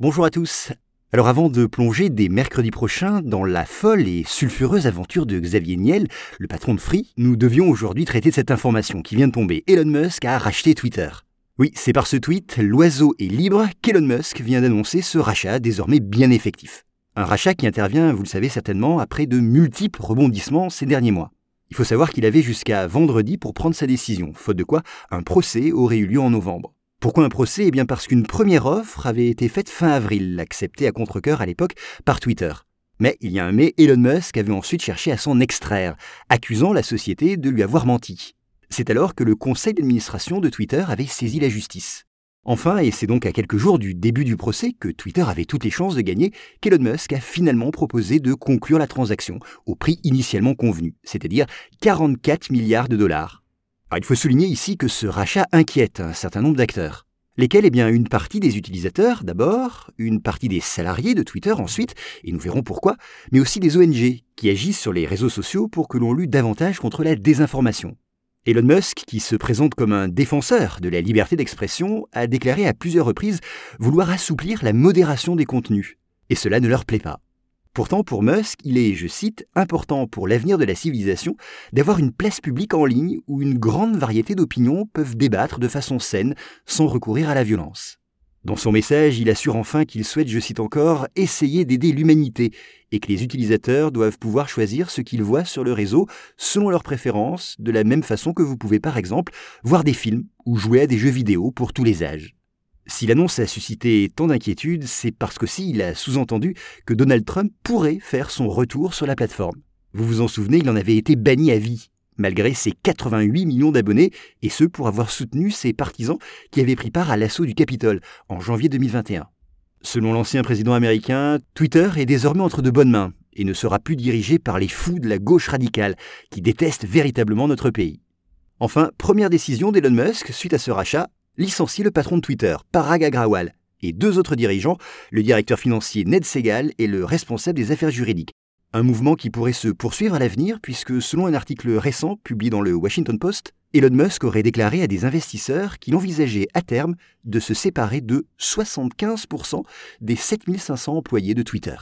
Bonjour à tous. Alors avant de plonger dès mercredi prochain dans la folle et sulfureuse aventure de Xavier Niel, le patron de Free, nous devions aujourd'hui traiter de cette information qui vient de tomber. Elon Musk a racheté Twitter. Oui, c'est par ce tweet, l'oiseau est libre, qu'Elon Musk vient d'annoncer ce rachat désormais bien effectif. Un rachat qui intervient, vous le savez certainement, après de multiples rebondissements ces derniers mois. Il faut savoir qu'il avait jusqu'à vendredi pour prendre sa décision, faute de quoi un procès aurait eu lieu en novembre. Pourquoi un procès? Eh bien parce qu'une première offre avait été faite fin avril, acceptée à contre-coeur à l'époque par Twitter. Mais il y a un mais, Elon Musk avait ensuite cherché à s'en extraire, accusant la société de lui avoir menti. C'est alors que le conseil d'administration de Twitter avait saisi la justice. Enfin, et c'est donc à quelques jours du début du procès que Twitter avait toutes les chances de gagner, qu'Elon Musk a finalement proposé de conclure la transaction au prix initialement convenu, c'est-à-dire 44 milliards de dollars il faut souligner ici que ce rachat inquiète un certain nombre d'acteurs. Lesquels? Eh bien, une partie des utilisateurs d'abord, une partie des salariés de Twitter ensuite, et nous verrons pourquoi, mais aussi des ONG qui agissent sur les réseaux sociaux pour que l'on lutte davantage contre la désinformation. Elon Musk, qui se présente comme un défenseur de la liberté d'expression, a déclaré à plusieurs reprises vouloir assouplir la modération des contenus. Et cela ne leur plaît pas. Pourtant, pour Musk, il est, je cite, important pour l'avenir de la civilisation d'avoir une place publique en ligne où une grande variété d'opinions peuvent débattre de façon saine sans recourir à la violence. Dans son message, il assure enfin qu'il souhaite, je cite encore, essayer d'aider l'humanité et que les utilisateurs doivent pouvoir choisir ce qu'ils voient sur le réseau selon leurs préférences, de la même façon que vous pouvez par exemple voir des films ou jouer à des jeux vidéo pour tous les âges. Si l'annonce a suscité tant d'inquiétudes, c'est parce qu'aussi il a sous-entendu que Donald Trump pourrait faire son retour sur la plateforme. Vous vous en souvenez, il en avait été banni à vie, malgré ses 88 millions d'abonnés, et ce pour avoir soutenu ses partisans qui avaient pris part à l'assaut du Capitole en janvier 2021. Selon l'ancien président américain, Twitter est désormais entre de bonnes mains et ne sera plus dirigé par les fous de la gauche radicale qui détestent véritablement notre pays. Enfin, première décision d'Elon Musk suite à ce rachat, licencie le patron de Twitter, Parag Agrawal, et deux autres dirigeants, le directeur financier Ned Segal et le responsable des affaires juridiques. Un mouvement qui pourrait se poursuivre à l'avenir puisque selon un article récent publié dans le Washington Post, Elon Musk aurait déclaré à des investisseurs qu'il envisageait à terme de se séparer de 75% des 7500 employés de Twitter.